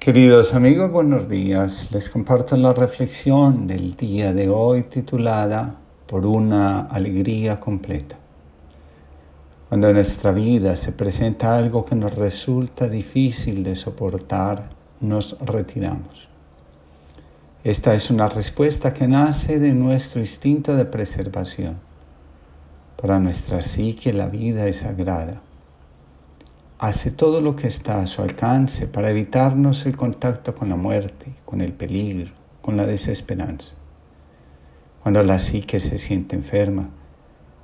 Queridos amigos, buenos días. Les comparto la reflexión del día de hoy titulada Por una alegría completa. Cuando en nuestra vida se presenta algo que nos resulta difícil de soportar, nos retiramos. Esta es una respuesta que nace de nuestro instinto de preservación. Para nuestra psique la vida es sagrada hace todo lo que está a su alcance para evitarnos el contacto con la muerte, con el peligro, con la desesperanza. Cuando la psique se siente enferma,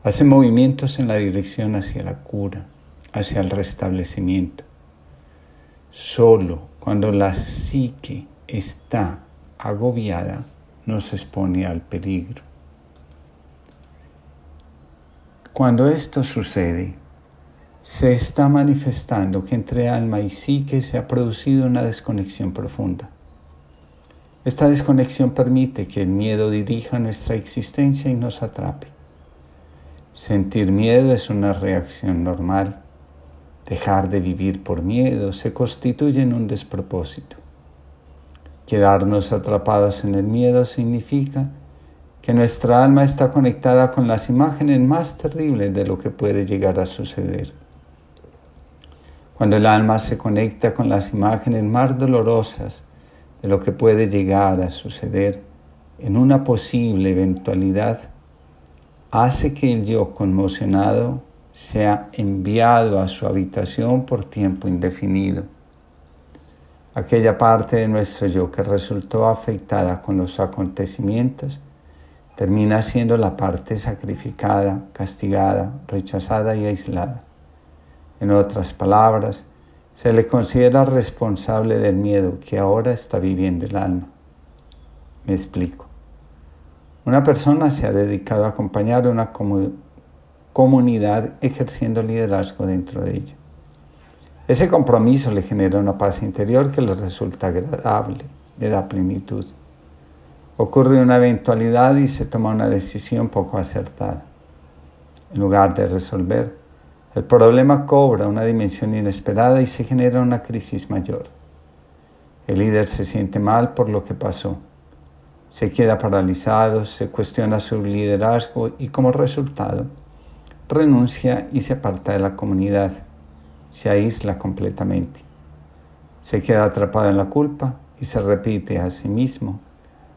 hace movimientos en la dirección hacia la cura, hacia el restablecimiento. Solo cuando la psique está agobiada nos expone al peligro. Cuando esto sucede, se está manifestando que entre alma y psique se ha producido una desconexión profunda. Esta desconexión permite que el miedo dirija nuestra existencia y nos atrape. Sentir miedo es una reacción normal. Dejar de vivir por miedo se constituye en un despropósito. Quedarnos atrapados en el miedo significa que nuestra alma está conectada con las imágenes más terribles de lo que puede llegar a suceder. Cuando el alma se conecta con las imágenes más dolorosas de lo que puede llegar a suceder en una posible eventualidad, hace que el yo conmocionado sea enviado a su habitación por tiempo indefinido. Aquella parte de nuestro yo que resultó afectada con los acontecimientos termina siendo la parte sacrificada, castigada, rechazada y aislada. En otras palabras, se le considera responsable del miedo que ahora está viviendo el alma. Me explico. Una persona se ha dedicado a acompañar a una comunidad ejerciendo liderazgo dentro de ella. Ese compromiso le genera una paz interior que le resulta agradable, le da plenitud. Ocurre una eventualidad y se toma una decisión poco acertada. En lugar de resolver, el problema cobra una dimensión inesperada y se genera una crisis mayor. El líder se siente mal por lo que pasó. Se queda paralizado, se cuestiona su liderazgo y como resultado renuncia y se aparta de la comunidad. Se aísla completamente. Se queda atrapado en la culpa y se repite a sí mismo,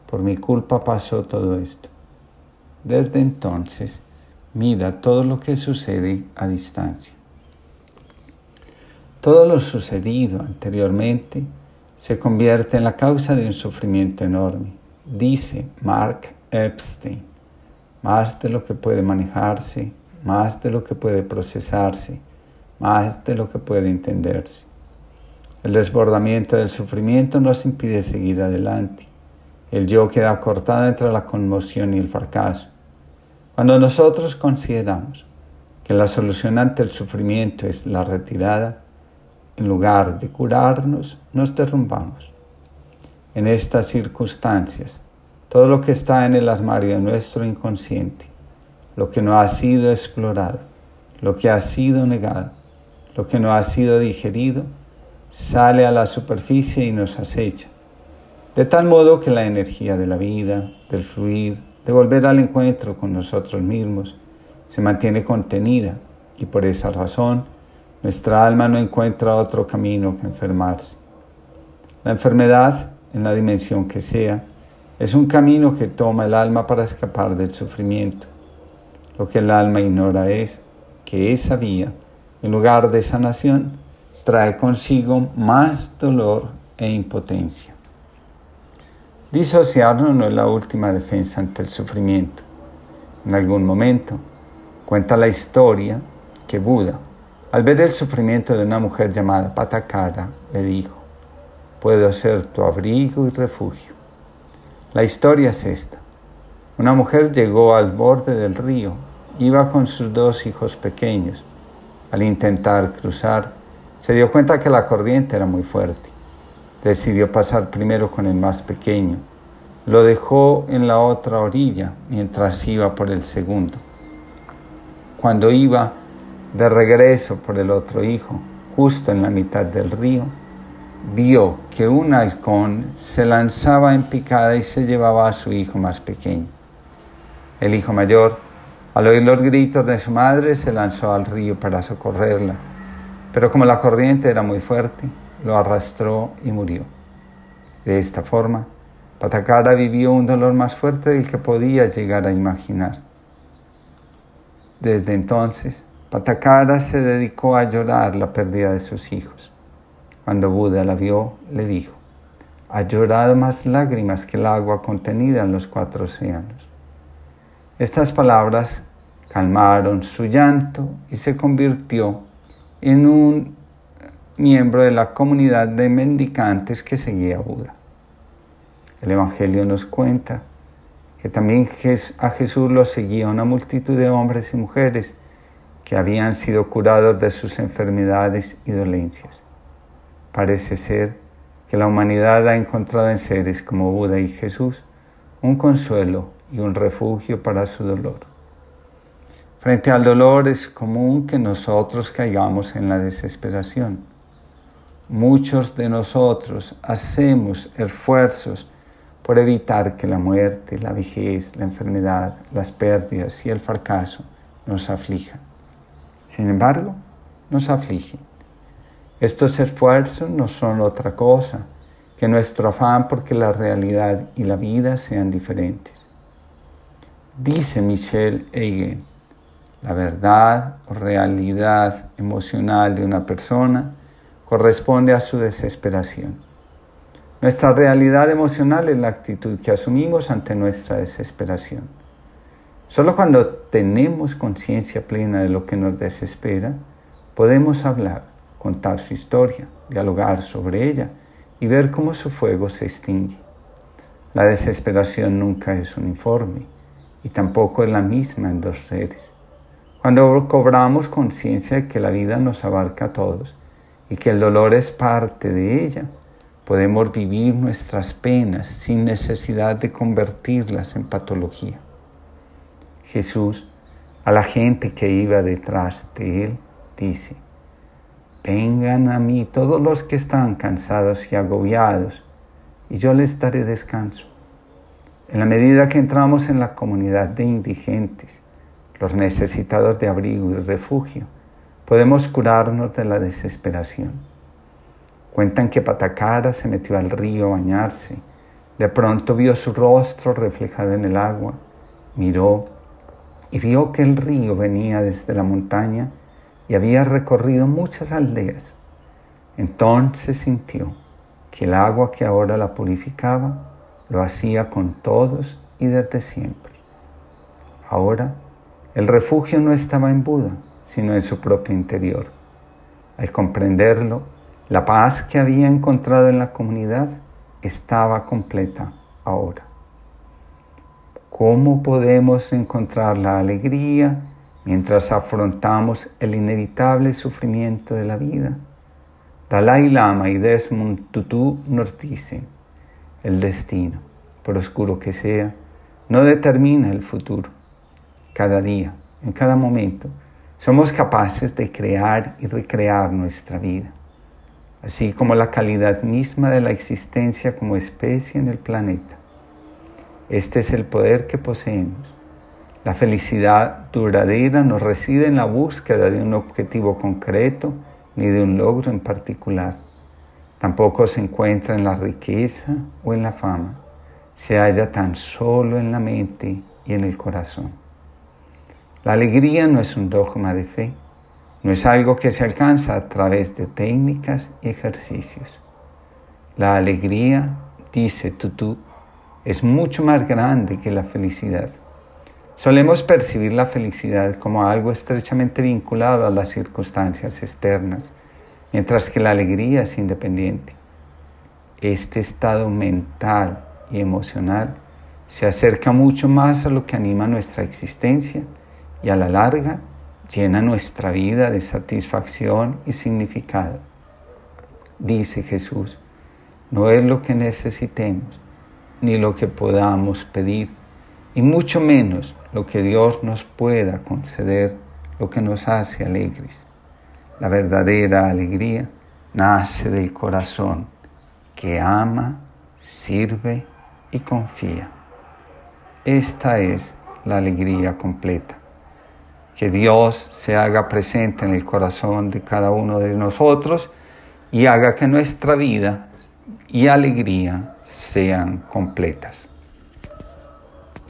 por mi culpa pasó todo esto. Desde entonces, mira todo lo que sucede a distancia. Todo lo sucedido anteriormente se convierte en la causa de un sufrimiento enorme, dice Mark Epstein, más de lo que puede manejarse, más de lo que puede procesarse, más de lo que puede entenderse. El desbordamiento del sufrimiento nos impide seguir adelante. El yo queda cortado entre la conmoción y el fracaso. Cuando nosotros consideramos que la solución ante el sufrimiento es la retirada, en lugar de curarnos, nos derrumbamos. En estas circunstancias, todo lo que está en el armario de nuestro inconsciente, lo que no ha sido explorado, lo que ha sido negado, lo que no ha sido digerido, sale a la superficie y nos acecha, de tal modo que la energía de la vida, del fluir, de volver al encuentro con nosotros mismos, se mantiene contenida y por esa razón nuestra alma no encuentra otro camino que enfermarse. La enfermedad, en la dimensión que sea, es un camino que toma el alma para escapar del sufrimiento. Lo que el alma ignora es que esa vía, en lugar de sanación, trae consigo más dolor e impotencia. Disociarnos no es la última defensa ante el sufrimiento. En algún momento cuenta la historia que Buda, al ver el sufrimiento de una mujer llamada Patakara, le dijo, puedo ser tu abrigo y refugio. La historia es esta. Una mujer llegó al borde del río, iba con sus dos hijos pequeños. Al intentar cruzar, se dio cuenta que la corriente era muy fuerte Decidió pasar primero con el más pequeño. Lo dejó en la otra orilla mientras iba por el segundo. Cuando iba de regreso por el otro hijo, justo en la mitad del río, vio que un halcón se lanzaba en picada y se llevaba a su hijo más pequeño. El hijo mayor, al oír los gritos de su madre, se lanzó al río para socorrerla, pero como la corriente era muy fuerte, lo arrastró y murió. De esta forma, Patacara vivió un dolor más fuerte del que podía llegar a imaginar. Desde entonces, Patacara se dedicó a llorar la pérdida de sus hijos. Cuando Buda la vio, le dijo, ha llorado más lágrimas que el agua contenida en los cuatro océanos. Estas palabras calmaron su llanto y se convirtió en un miembro de la comunidad de mendicantes que seguía a Buda. El Evangelio nos cuenta que también a Jesús lo seguía una multitud de hombres y mujeres que habían sido curados de sus enfermedades y dolencias. Parece ser que la humanidad ha encontrado en seres como Buda y Jesús un consuelo y un refugio para su dolor. Frente al dolor es común que nosotros caigamos en la desesperación. Muchos de nosotros hacemos esfuerzos por evitar que la muerte, la vejez, la enfermedad, las pérdidas y el fracaso nos aflijan. Sin embargo, nos afligen. Estos esfuerzos no son otra cosa que nuestro afán porque la realidad y la vida sean diferentes. Dice Michelle Eigen, la verdad o realidad emocional de una persona corresponde a su desesperación. Nuestra realidad emocional es la actitud que asumimos ante nuestra desesperación. Solo cuando tenemos conciencia plena de lo que nos desespera, podemos hablar, contar su historia, dialogar sobre ella y ver cómo su fuego se extingue. La desesperación nunca es uniforme y tampoco es la misma en dos seres. Cuando cobramos conciencia de que la vida nos abarca a todos, y que el dolor es parte de ella, podemos vivir nuestras penas sin necesidad de convertirlas en patología. Jesús, a la gente que iba detrás de él, dice, vengan a mí todos los que están cansados y agobiados, y yo les daré descanso. En la medida que entramos en la comunidad de indigentes, los necesitados de abrigo y refugio, podemos curarnos de la desesperación. Cuentan que Patacara se metió al río a bañarse. De pronto vio su rostro reflejado en el agua, miró y vio que el río venía desde la montaña y había recorrido muchas aldeas. Entonces sintió que el agua que ahora la purificaba lo hacía con todos y desde siempre. Ahora el refugio no estaba en Buda, sino en su propio interior. Al comprenderlo, la paz que había encontrado en la comunidad estaba completa ahora. ¿Cómo podemos encontrar la alegría mientras afrontamos el inevitable sufrimiento de la vida? Dalai Lama y Desmond Tutu nos dicen, el destino, por oscuro que sea, no determina el futuro. Cada día, en cada momento, somos capaces de crear y recrear nuestra vida, así como la calidad misma de la existencia como especie en el planeta. Este es el poder que poseemos. La felicidad duradera no reside en la búsqueda de un objetivo concreto ni de un logro en particular. Tampoco se encuentra en la riqueza o en la fama. Se halla tan solo en la mente y en el corazón. La alegría no es un dogma de fe, no es algo que se alcanza a través de técnicas y ejercicios. La alegría, dice Tutu, es mucho más grande que la felicidad. Solemos percibir la felicidad como algo estrechamente vinculado a las circunstancias externas, mientras que la alegría es independiente. Este estado mental y emocional se acerca mucho más a lo que anima nuestra existencia y a la larga llena nuestra vida de satisfacción y significado. Dice Jesús, no es lo que necesitemos ni lo que podamos pedir, y mucho menos lo que Dios nos pueda conceder, lo que nos hace alegres. La verdadera alegría nace del corazón que ama, sirve y confía. Esta es la alegría completa. Que Dios se haga presente en el corazón de cada uno de nosotros y haga que nuestra vida y alegría sean completas.